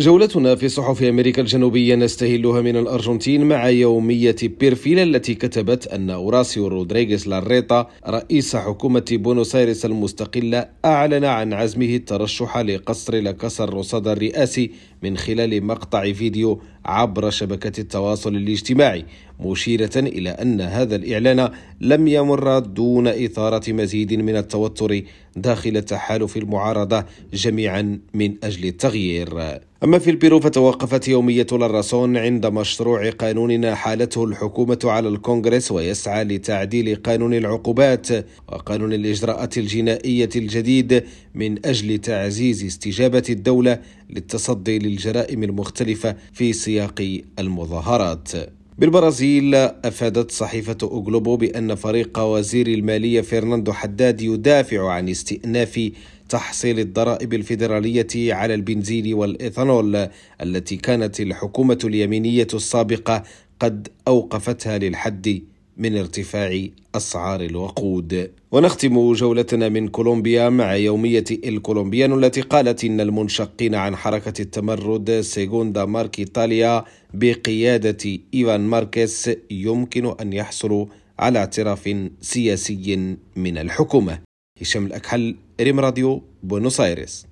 جولتنا في صحف أمريكا الجنوبية نستهلها من الأرجنتين مع يومية بيرفيل التي كتبت أن أوراسيو رودريغيز لاريتا رئيس حكومة بونوس آيرس المستقلة أعلن عن عزمه الترشح لكسر لقصر كاسا روسادا الرئاسي من خلال مقطع فيديو عبر شبكة التواصل الاجتماعي. مشيرة إلى أن هذا الإعلان لم يمر دون إثارة مزيد من التوتر داخل تحالف المعارضة جميعا من أجل التغيير. أما في البيرو فتوقفت يومية للرسون عند مشروع قانون حالته الحكومة على الكونغرس ويسعى لتعديل قانون العقوبات وقانون الإجراءات الجنائية الجديد من أجل تعزيز استجابة الدولة للتصدي للجرائم المختلفة في سياق المظاهرات. بالبرازيل أفادت صحيفة أوغلوبو بأن فريق وزير المالية فرناندو حداد يدافع عن استئناف تحصيل الضرائب الفيدرالية على البنزين والإيثانول التي كانت الحكومة اليمينية السابقة قد أوقفتها للحد. من ارتفاع أسعار الوقود. ونختم جولتنا من كولومبيا مع يومية إل كولومبيانو التي قالت إن المنشقين عن حركة التمرد سيغوندا ماركيتاليا بقيادة إيفان ماركيز يمكن أن يحصلوا على اعتراف سياسي من الحكومة. هشام الأكحل ريم راديو بونوس آيرس